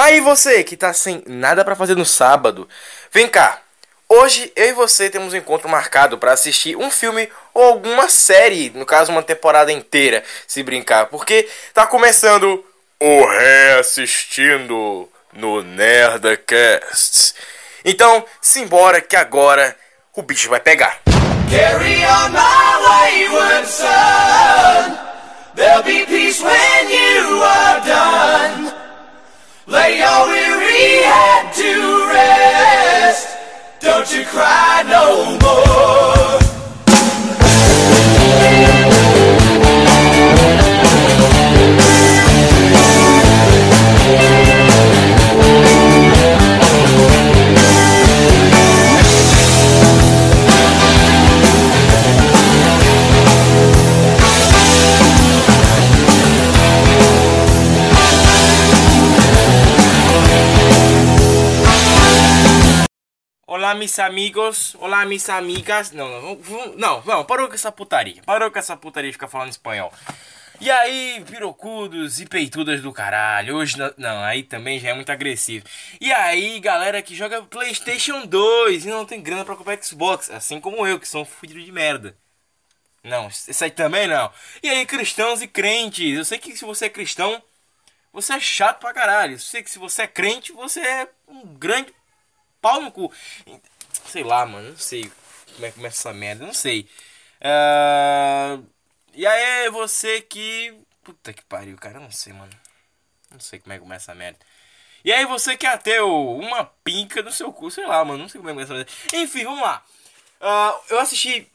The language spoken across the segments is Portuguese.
Aí você que tá sem nada para fazer no sábado, vem cá. Hoje eu e você temos um encontro marcado para assistir um filme ou alguma série, no caso uma temporada inteira, se brincar, porque tá começando o reassistindo no Nerdcast. Então, simbora que agora o bicho vai pegar. Carry on my wayward son. There'll be peace when you are done. Lay your weary head to rest. Don't you cry no more. Olá, mis amigos. Olá, mis amigas. Não, não, não, não, parou com essa putaria. Parou com essa putaria de ficar falando espanhol. E aí, pirocudos e peitudas do caralho. Hoje não, não, aí também já é muito agressivo. E aí, galera que joga PlayStation 2 e não tem grana pra comprar Xbox, assim como eu, que sou um fudido de merda. Não, isso aí também não. E aí, cristãos e crentes. Eu sei que se você é cristão, você é chato pra caralho. Eu sei que se você é crente, você é um grande pau no cu. Sei lá, mano, não sei como é que começa essa merda, não sei. Uh... E aí, você que. Puta que pariu, cara, não sei, mano. Não sei como é que começa essa merda. E aí, você que é ateu, uma pinca no seu cu, sei lá, mano, não sei como é que começa essa merda. Enfim, vamos lá. Uh, eu assisti.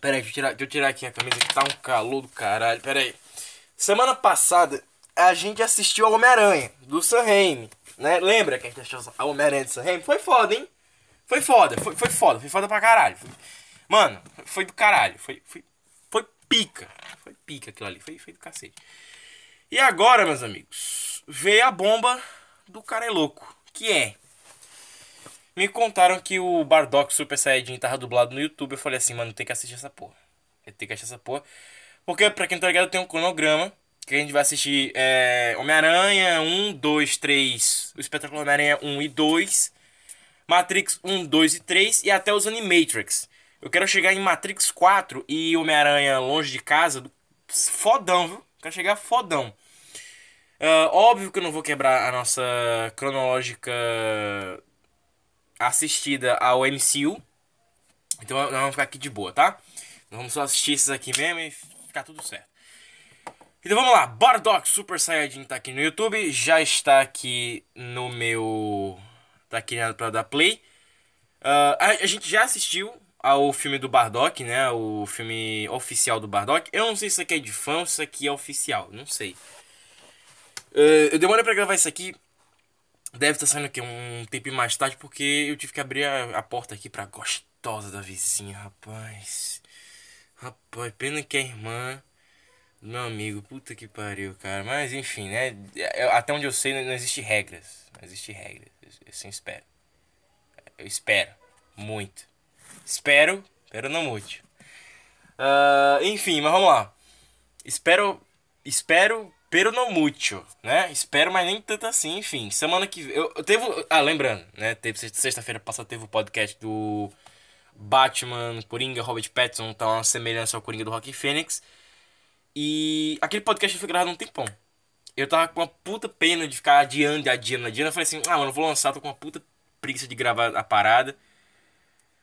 Pera aí, deixa eu, tirar, deixa eu tirar aqui a camisa que tá um calor do caralho. Pera aí. Semana passada, a gente assistiu ao Homem-Aranha, do Sam Raimi. Né? Lembra que a gente achou a Homem-Aranha de Raimi? Foi foda, hein? Foi foda, foi, foi foda, foi foda pra caralho. Foi... Mano, foi do caralho. Foi, foi, foi pica. Foi pica aquilo ali, foi, foi do cacete. E agora, meus amigos, veio a bomba do cara é louco. Que é. Me contaram que o Bardock Super Saiyajin tava dublado no YouTube. Eu falei assim, mano, tem que assistir essa porra. Tenho que assistir essa porra. Porque, pra quem tá ligado, tem um cronograma que a gente vai assistir é, Homem-Aranha 1, 2, 3, o espetáculo Homem-Aranha 1 e 2, Matrix 1, 2 e 3 e até os Animatrix. Eu quero chegar em Matrix 4 e Homem-Aranha Longe de Casa, fodão, viu? Quero chegar fodão. Uh, óbvio que eu não vou quebrar a nossa cronológica assistida ao MCU. Então nós vamos ficar aqui de boa, tá? Nós vamos só assistir esses aqui mesmo e ficar tudo certo. Então vamos lá, Bardock Super Saiyajin tá aqui no YouTube, já está aqui no meu... tá aqui pra dar play. Uh, a, a, gente já assistiu ao filme do Bardock, né, o filme oficial do Bardock. Eu não sei se isso aqui é de fã ou se isso aqui é oficial, não sei. Uh, eu demorei pra gravar isso aqui, deve estar tá saindo aqui um tempo mais tarde, porque eu tive que abrir a, a porta aqui pra gostosa da vizinha, rapaz. Rapaz, pena que a irmã meu amigo, puta que pariu, cara. Mas enfim, né? Até onde eu sei, não existe regras. Não existe regras. Eu assim espero. Eu espero. Muito. Espero, pero não muito. Uh, enfim, mas vamos lá. Espero. Espero, pero não muito, né? Espero, mas nem tanto assim. Enfim, semana que. Eu, eu teve. Ah, lembrando, né? Teve sexta-feira passada teve o podcast do Batman, Coringa, Robert Pattinson. Tá uma semelhança ao Coringa do Rock Phoenix. E aquele podcast foi gravado um tempão. Eu tava com uma puta pena de ficar adiando, adiando, adiando. Eu falei assim, ah, mano, vou lançar, tô com uma puta preguiça de gravar a parada.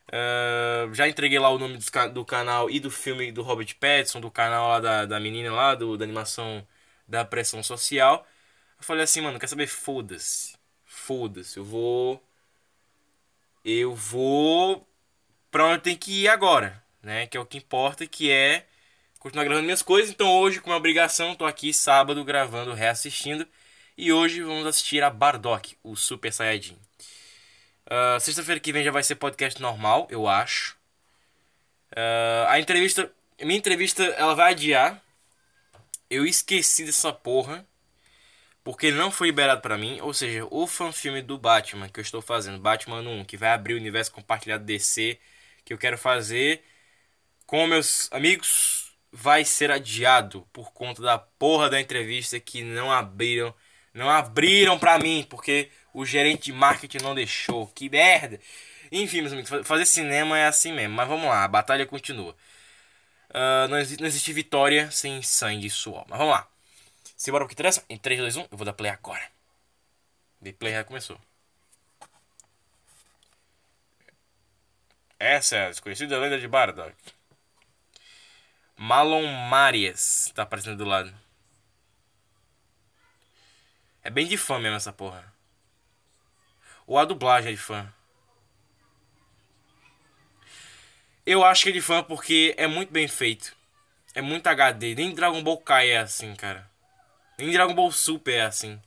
Uh, já entreguei lá o nome do, do, canal e do filme do Robert Pattinson, do canal lá da, da menina lá, do, da animação da pressão social. Eu falei assim, mano, quer saber? Foda-se. Foda-se, eu vou. Eu vou pra onde eu tenho que ir agora, né? Que é o que importa, que é continuar gravando minhas coisas. Então hoje, com uma obrigação, tô aqui sábado gravando, reassistindo. E hoje vamos assistir a Bardock, o Super Saiyajin. Uh, Sexta-feira que vem já vai ser podcast normal, eu acho. Uh, a entrevista. Minha entrevista ela vai adiar. Eu esqueci dessa porra. Porque não foi liberado para mim. Ou seja, o fanfilme do Batman que eu estou fazendo, Batman 1, que vai abrir o universo compartilhado DC, que eu quero fazer com meus amigos vai ser adiado por conta da porra da entrevista que não abriram Não abriram pra mim, porque o gerente de marketing não deixou. Que merda. Enfim, meus amigos, fazer cinema é assim mesmo. Mas vamos lá, a batalha continua. Uh, não, existe, não existe vitória sem sangue e suor. Mas vamos lá. Simbora pro que interessa? Em 3, 2, 1, eu vou dar play agora. De play já começou. Essa é a desconhecida lenda de Bardock. Malon Marias tá aparecendo do lado. É bem de fã mesmo essa porra. Ou a dublagem é de fã. Eu acho que é de fã porque é muito bem feito. É muito HD. Nem Dragon Ball Kai é assim, cara. Nem Dragon Ball Super é assim.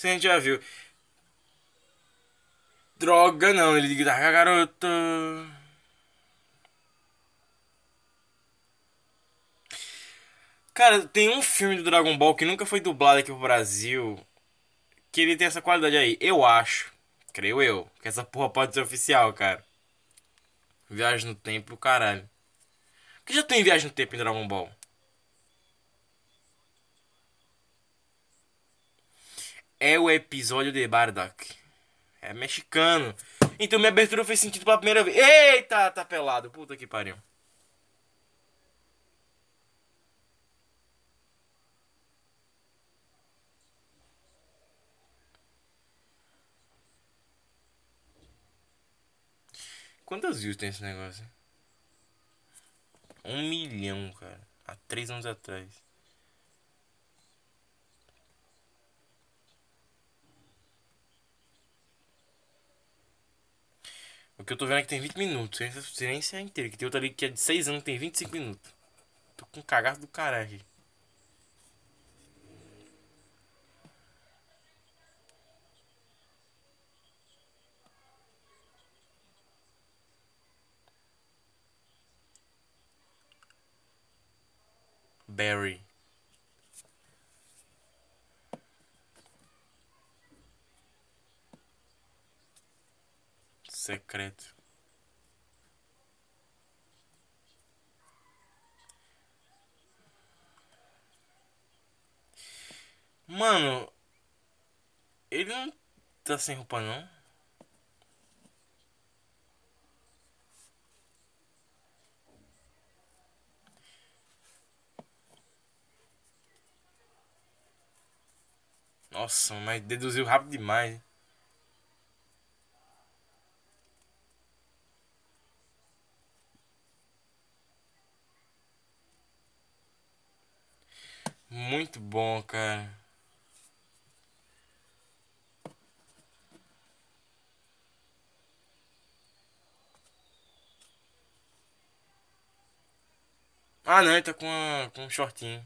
Isso a gente já viu. Droga não, ele diz, ah, garota. Cara, tem um filme do Dragon Ball que nunca foi dublado aqui pro Brasil. Que ele tem essa qualidade aí. Eu acho, creio eu, que essa porra pode ser oficial, cara. Viagem no tempo, caralho. Que já tem viagem no tempo em Dragon Ball? É o episódio de Bardock. É mexicano. Então minha abertura fez sentido pela primeira vez. Eita, tá pelado. Puta que pariu. Quantas views tem esse negócio? Um milhão, cara. Há três anos atrás. O que eu tô vendo é que tem 20 minutos. Essa silência é inteira. Que tem outra ali que é de 6 anos tem 25 minutos. Tô com cagaço do caralho aqui. Barry. Secreto. Mano, ele não tá sem roupa não. Nossa, mas deduziu rápido demais. Muito bom, cara. Ah, não, ele tá com, com um shortinho.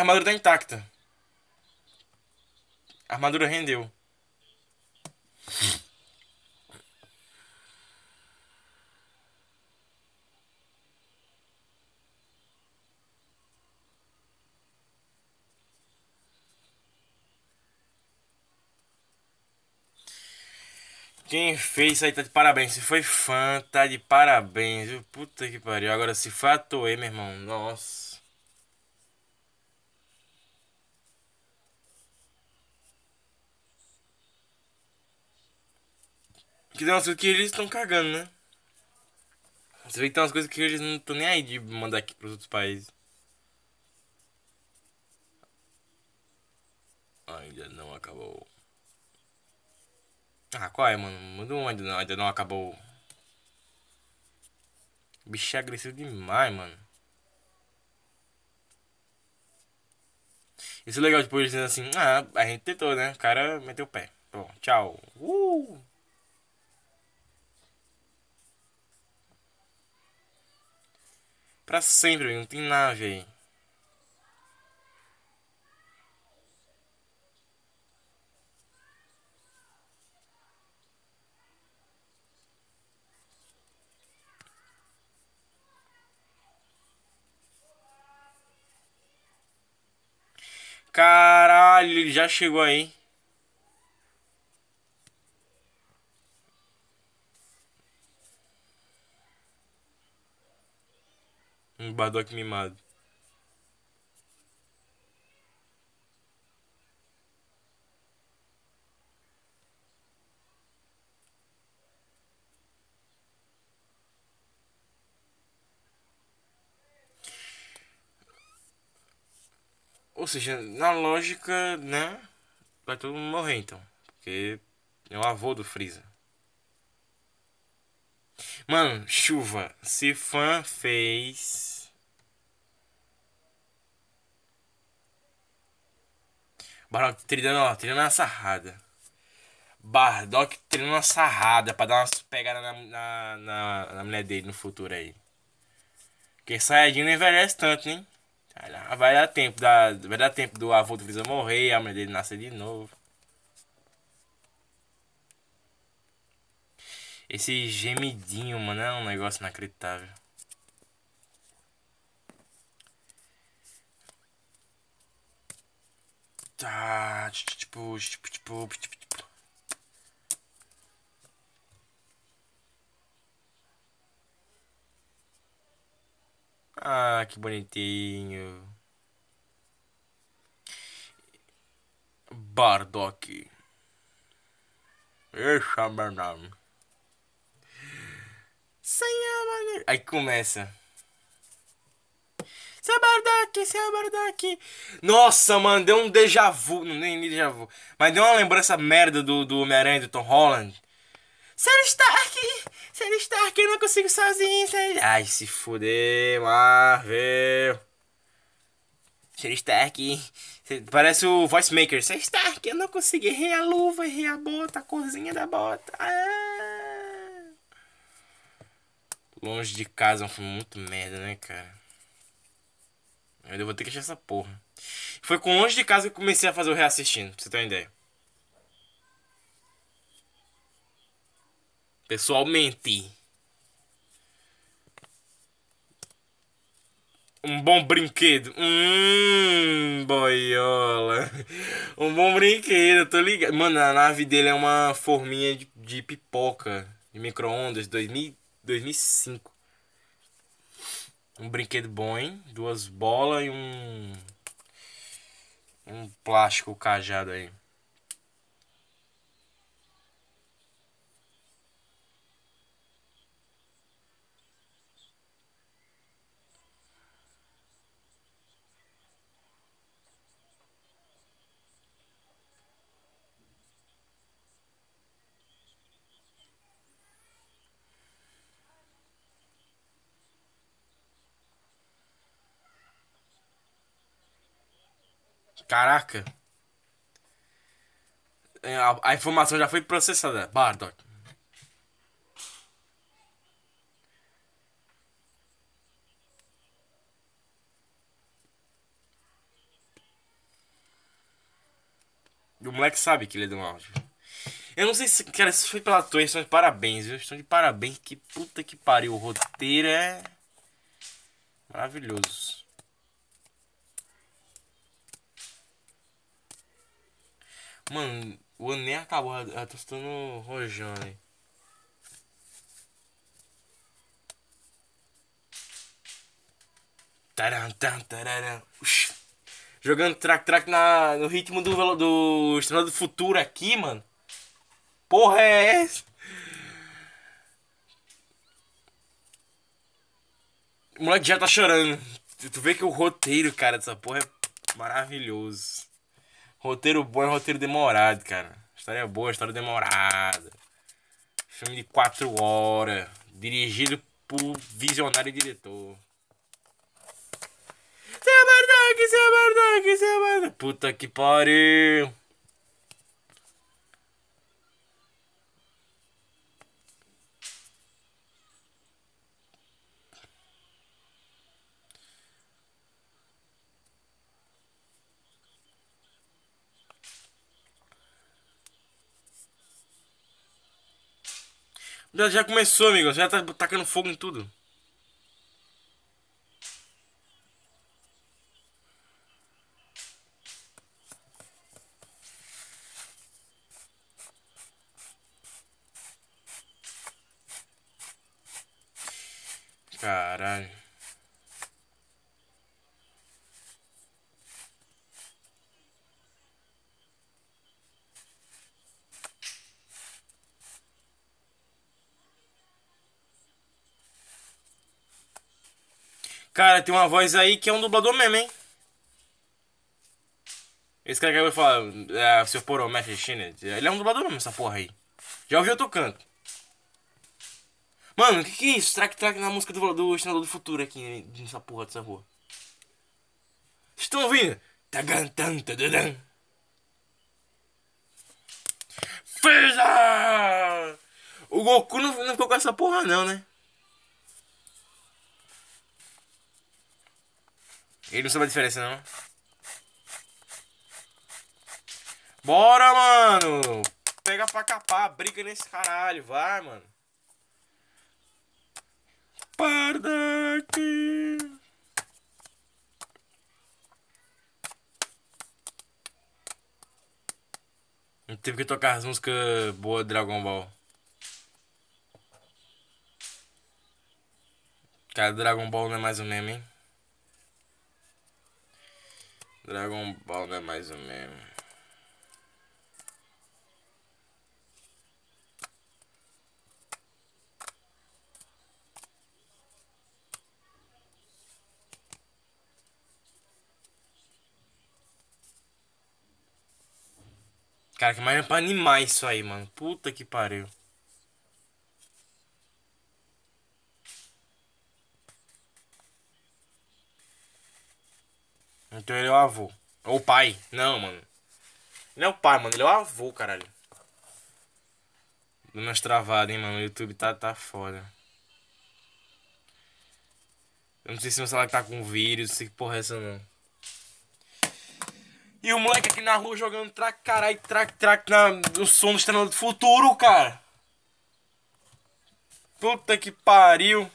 A armadura tá intacta. A armadura rendeu. Quem fez isso aí tá de parabéns. Se foi fã, tá de parabéns. Puta que pariu. Agora, se Toei, meu irmão. Nossa. Que demonstrou que eles estão cagando, né? Você vê que tem umas coisas que eles não estão nem aí de mandar aqui pros outros países. Ainda não acabou. Ah, qual é, mano? Muda um ainda não, ainda não acabou. Bicho é agressivo demais, mano. Isso é legal, depois dizendo assim, ah, a gente tentou, né? O cara meteu o pé. Bom, tchau. Uh! Pra sempre, não tem nave aí. Caralho, ele já chegou aí. Um Bardock mimado. Ou seja, na lógica, né? Vai todo mundo morrer então. Porque é o avô do Freeza. Mano, chuva. Se fã fez. Bardock treinando, ó, treinando uma sarrada. Bardock treinando uma sarrada pra dar umas pegadas na, na, na, na mulher dele no futuro aí. Porque Saiyajin não envelhece tanto, hein? Vai dar tempo, da, vai dar tempo do avô do Freeza morrer, a mulher dele nascer de novo. Esse gemidinho, mano, é um negócio inacreditável. Tá, tipo, tipo, tipo, tipo, tipo. Ah, que bonitinho. Bardock. Esse é meu nome. Aí começa. Seu Bardock, seu Bardock. Nossa, mano, deu um déjà vu. Não, nem déjà vu. Mas deu uma lembrança merda do, do Homem-Aranha do Tom Holland. Sr. Stark! Sr. Stark, eu não consigo sozinho. Ai, se fuder, Marvel. Sr. Stark. Parece o Voice Maker. Sr. Stark, eu não consegui errei a luva, errei a bota, a corzinha da bota. Ah. Longe de casa é um filme muito merda, né, cara? Eu vou ter que achar essa porra. Foi com Longe de Casa que comecei a fazer o reassistindo, pra você ter uma ideia. Pessoalmente. Um bom brinquedo. Hum, boiola. Um bom brinquedo, tô ligado. Mano, a nave dele é uma forminha de, de pipoca. De micro-ondas, 2005. Um brinquedo bom, hein? Duas bolas e um. Um plástico cajado aí. Caraca. É, a, a informação já foi processada. Bardock. O moleque sabe que ele é do mal. Eu não sei se, cara, se foi pela de parabéns, viu? Estão de parabéns. Que puta que pariu. O roteiro é maravilhoso. Mano, o ano nem acabou, eu tô estando rojão aí. Taran, taran, taran. Jogando track-track no ritmo do, do Estrela do Futuro aqui, mano. Porra é essa? O moleque já tá chorando. Tu vê que o roteiro, cara, dessa porra é maravilhoso. Roteiro bom é roteiro demorado, cara. História boa, história demorada. Filme de 4 horas. Dirigido por visionário diretor. Seu Bardock, seu Bardock, seu Bardock. Puta que pariu. Já, já começou, amigo. Já tá tacando fogo em tudo. Caralho. Cara, tem uma voz aí que é um dublador mesmo, hein? Esse cara que vai falar, é, seu porão, mestre China, ele é um dublador mesmo, essa porra aí. Já ouviu outro canto. Mano, o que, que é isso? Track track na música do, do Estrenador do Futuro aqui nessa porra dessa rua. Vocês estão ouvindo? Freeza! O Goku não, não ficou com essa porra não, né? Ele não sabe a diferença, não. Bora, mano! Pega pra capar, briga nesse caralho, vai, mano. Pardaque! Tive que tocar as músicas boas Dragon Ball. Cara, Dragon Ball não é mais o mesmo, hein? Dragon Ball é mais o mesmo. Cara, que mais é pra animar isso aí, mano. Puta que pariu. Então ele é o avô. Ou o pai. Não, mano. Ele é o pai, mano. Ele é o avô, caralho. Umas travadas, hein, mano. O YouTube tá, tá foda. Eu não sei se meu celular tá com vírus, não sei que porra é essa não. E o moleque aqui na rua jogando track, caralho, track, track na, no som do Estrela do Futuro, cara. Puta que pariu.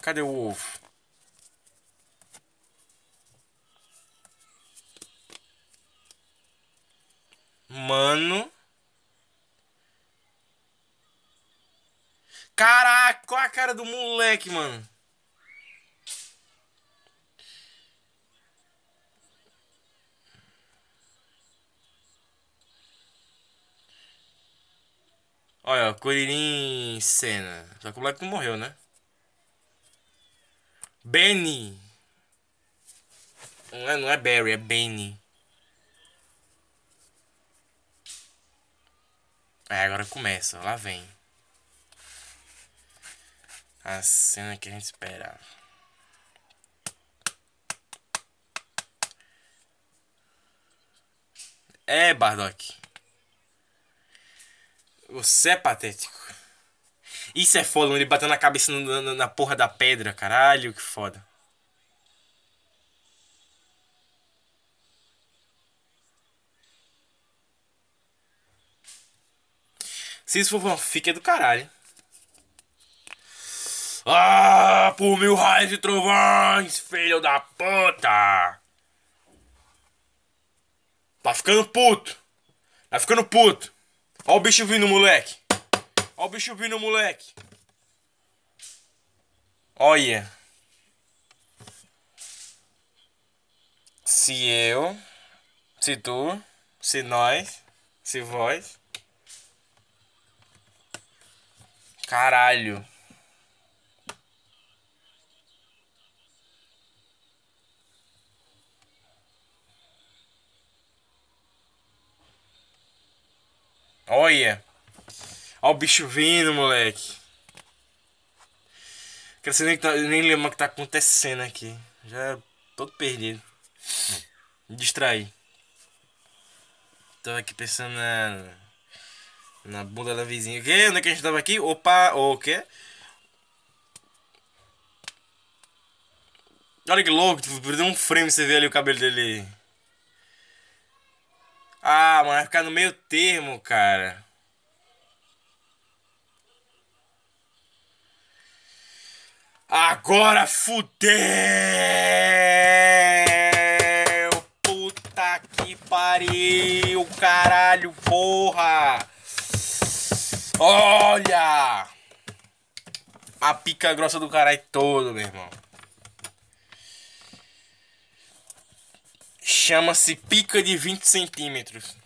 Cadê o ovo? Mano. Caraca, qual a cara do moleque, mano? Olha, Kuririn cena. Só que o moleque não morreu, né? Benny. Não é, não é Barry, é Benny. Aí agora começa, lá vem. A cena que a gente espera. É, Bardock. Você é patético. Isso é foda, ele batendo a cabeça na, na porra da pedra, caralho, que foda. Se isso for fanfic é do caralho. Ah, por mil raios de trovões, filho da puta! Tá ficando puto. Tá ficando puto. Ó o bicho vindo, moleque. Ó o bicho vindo, moleque. Olha. Se eu, se tu, se nós, se vós Caralho. Olha. Olha o bicho vindo, moleque. Quero tá- nem, nem lembra o que tá acontecendo aqui. Já é todo perdido. Me distraí. Tô aqui pensando na na bunda da vizinha. O quê? Onde é que a gente tava aqui? Opa, o quê? Olha que louco, tipo, perdeu um frame você vê ali o cabelo dele. Ah, mas vai ficar no meio termo, cara. Agora fudeu! Puta que pariu, caralho, porra! Olha! A pica grossa do caralho todo, meu irmão. Chama-se pica de 20 centímetros.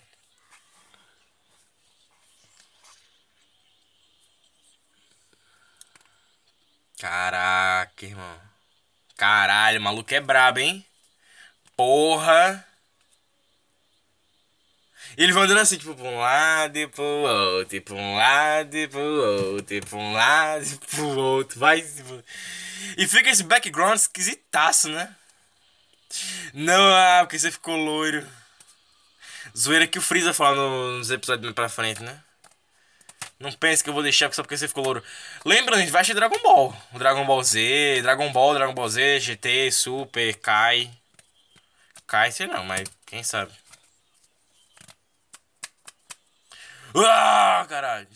Caraca, irmão. Caralho, maluco é brabo, hein? Porra. Ele vai andando assim, tipo, pra um lado e pro outro, e pra um lado e pro outro, e pra um lado e pro outro. Vai. Tipo... E fica esse background esquisitaço, né? Não, ah, porque você ficou loiro. Zoeira que o Freeza fala nos episódios pra frente, né? Não pense que eu vou deixar só porque você ficou louro. Lembra, a gente vai assistir Dragon Ball. Dragon Ball Z, Dragon Ball, Dragon Ball Z, GT, Super, Kai. Kai, sei não, mas quem sabe. Ah, caralho.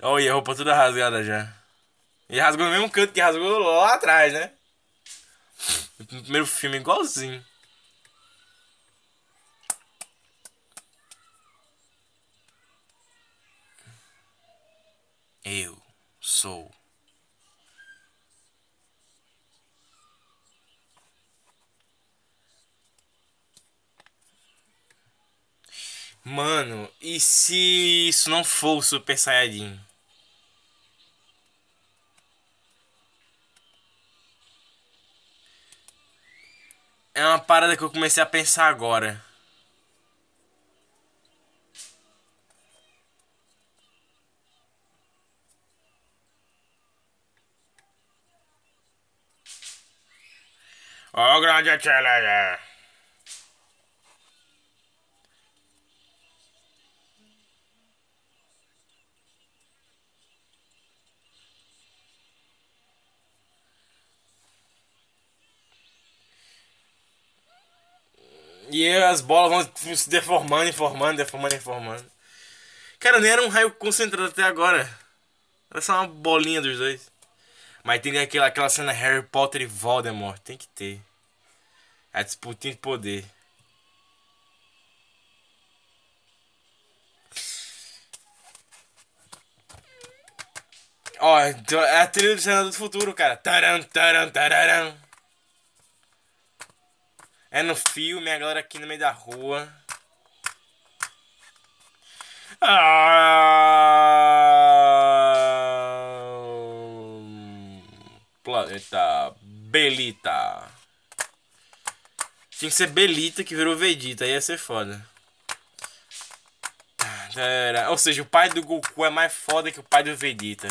Olha, a roupa toda rasgada já. E rasgou no mesmo canto que rasgou lá atrás, né? No primeiro filme, igualzinho. Eu sou. Mano, e se isso não for o Super Saiyajin? É uma parada que eu comecei a pensar agora. Ó, oh, grande challenger. E as bolas vão se deformando, informando, deformando, informando. Cara, nem era um raio concentrado até agora. Era só uma bolinha dos dois. Mas tem aquela, aquela cena Harry Potter e Voldemort. Tem que ter. A disputa de poder. Ó, então, é a trilha do Senador do Futuro, cara. Taran, taran, tararam. É no filme, a galera aqui no meio da rua. Ah, planeta Belita. Tinha que ser Belita que virou Vegeta, ia ser foda. Ou seja, o pai do Goku é mais foda que o pai do Vegeta.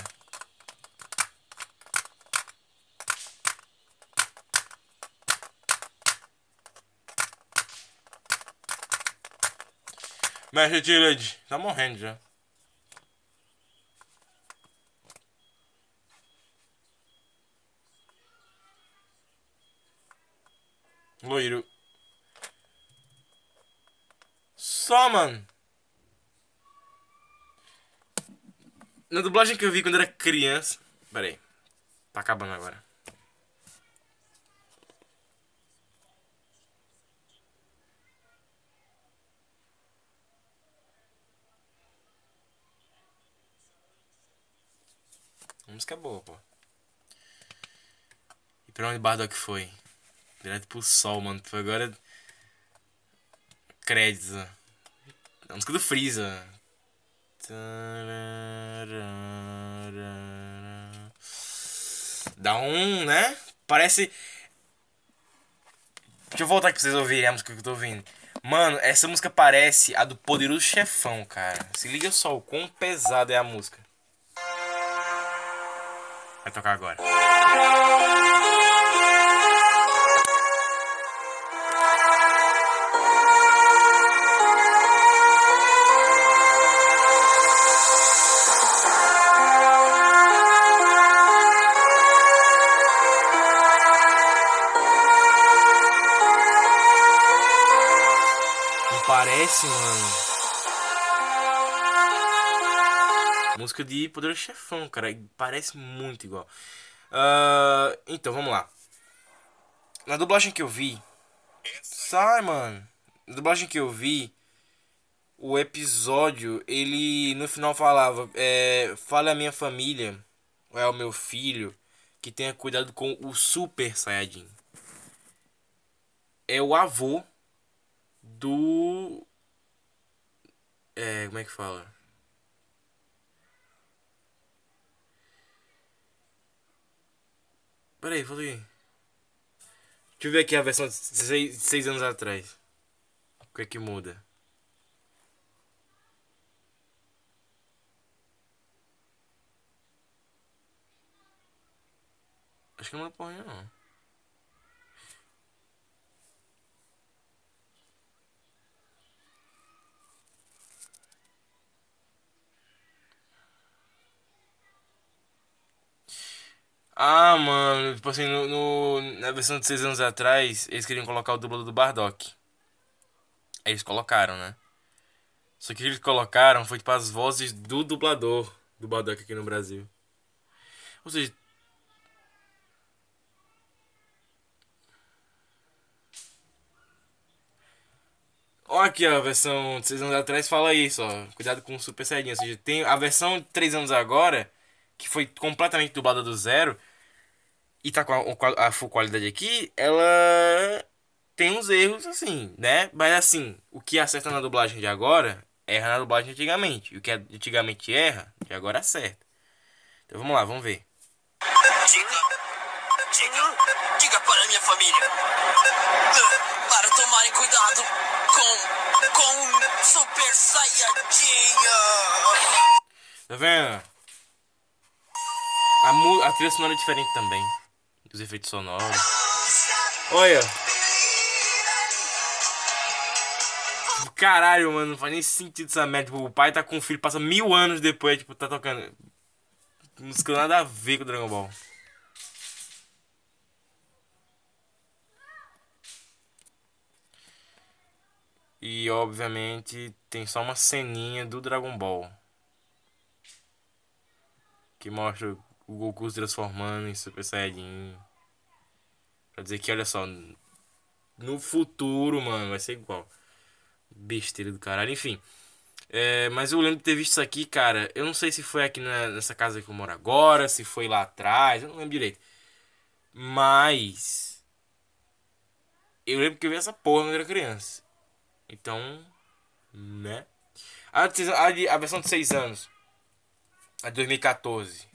Mestre Tirade, tá morrendo já. Loiro. Só, mano. Na dublagem que eu vi quando era criança. Pera aí. Tá acabando agora. Música é boa, pô. E pra onde Bardock foi? Direto pro sol, mano. Foi agora. Créditos. A música do Freeza. Dá um, né? Parece. Deixa eu voltar aqui pra vocês ouvirem a música que eu tô ouvindo. Mano, essa música parece a do Poderoso Chefão, cara. Se liga só o quão pesada é a música. Vai tocar agora. Música de Poderoso Chefão, cara. Parece muito igual. Ah, então, vamos lá. Na dublagem que eu vi. Sai, mano. Na dublagem que eu vi. O episódio, ele no final falava: é, Fale a minha família, ou é o meu filho, que tenha cuidado com o Super Saiyajin. É o avô do. É, como é que fala? Peraí, falei. Deixa eu ver aqui a versão de 6 anos atrás. O que é que muda? Acho que não muda porra não. Ah, mano, tipo assim, no, no- na versão de 6 anos atrás, eles queriam colocar o dublador do Bardock. Aí eles colocaram, né? Só que eles colocaram foi tipo as vozes do dublador do Bardock aqui no Brasil. Ou seja, ó aqui a versão de 6 anos atrás fala isso, ó. Cuidado com o Super Saiyajin. Ou seja, tem a versão de 3 anos agora, que foi completamente dublada do zero, e tá com a, a full qualidade aqui, ela tem uns erros assim, né? Mas assim, o que acerta na dublagem de agora, erra na dublagem antigamente. E o que antigamente erra, de agora acerta. Então vamos lá, vamos ver. Diga, diga, diga para minha família. Para tomarem cuidado com, com Super Saiyajin. Tá vendo? A, a trilha sonora é diferente também. Os efeitos sonoros. Olha. Caralho, mano, não faz nem sentido essa merda. Tipo, o pai tá com o filho, passa mil anos depois, tipo, tá tocando. Música nada a ver com o Dragon Ball. E obviamente tem só uma ceninha do Dragon Ball. Que mostra o Goku se transformando em Super Saiyajin. Pra dizer que, olha só, no futuro, mano, vai ser igual. Besteira do caralho, enfim. É, mas eu lembro de ter visto isso aqui, cara. Eu não sei se foi aqui na- nessa casa que eu moro agora, se foi lá atrás, eu não lembro direito. Mas. Eu lembro que eu vi essa porra quando eu era criança. Então. Né? A, seis- a, de- a versão de 6 anos. A de 2014.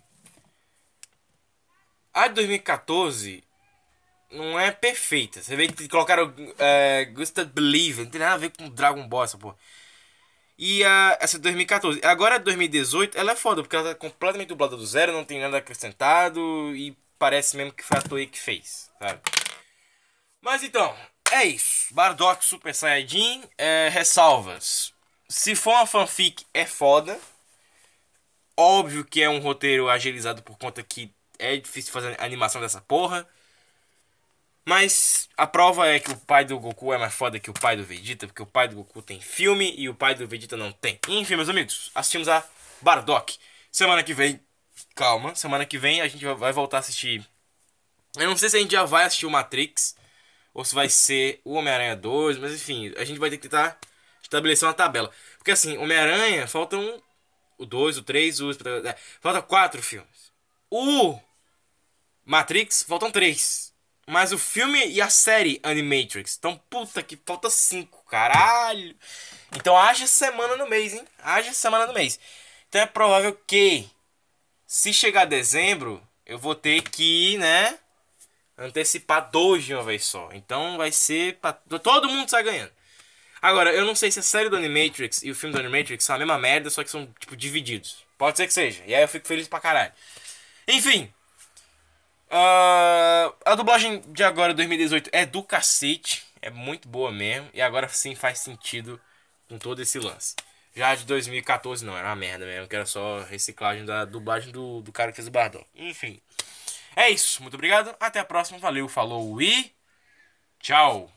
A de 2014 não é perfeita. Você vê que colocaram é, Gustav Believe, não tem nada a ver com Dragon Ball essa porra. E a, essa de 2014. Agora a de 2018, ela é foda, porque ela tá completamente dublada do zero, não tem nada acrescentado e parece mesmo que foi a Toei que fez, sabe? Mas então, é isso. Bardock Super Saiyajin, é, ressalvas. Se for uma fanfic, é foda. Óbvio que é um roteiro agilizado por conta que é difícil fazer animação dessa porra. Mas a prova é que o pai do Goku é mais foda que o pai do Vegeta, porque o pai do Goku tem filme e o pai do Vegeta não tem. Enfim, meus amigos, assistimos a Bardock. Semana que vem, calma, semana que vem a gente vai- voltar a assistir. Eu não sei se a gente já vai assistir o Matrix ou se vai ser o Homem-Aranha 2, mas enfim, a gente vai ter que tentar estabelecer uma tabela. Porque assim, Homem-Aranha, faltam o 2, o 3, o. é, Falta 4 filmes. O Matrix, faltam 3. Mas o filme e a série Animatrix. Então, puta que falta 5, caralho. Então haja semana no mês, hein? Haja semana no mês. Então é provável que, se chegar dezembro, eu vou ter que, né? Antecipar dois de uma vez só. Então vai ser pra. Todo mundo sai ganhando. Agora, eu não sei se a série do Animatrix e o filme do Animatrix são a mesma merda, só que são, tipo, divididos. Pode ser que seja. E aí eu fico feliz pra caralho. Enfim. Uh, a dublagem de agora, 2018, é do cacete. É muito boa mesmo. E agora sim faz sentido com todo esse lance. Já de 2014 não, era uma merda mesmo, que era só reciclagem da dublagem do, do cara que fez o Bardão. Enfim. É isso, muito obrigado. Até a próxima. Valeu, falou e tchau.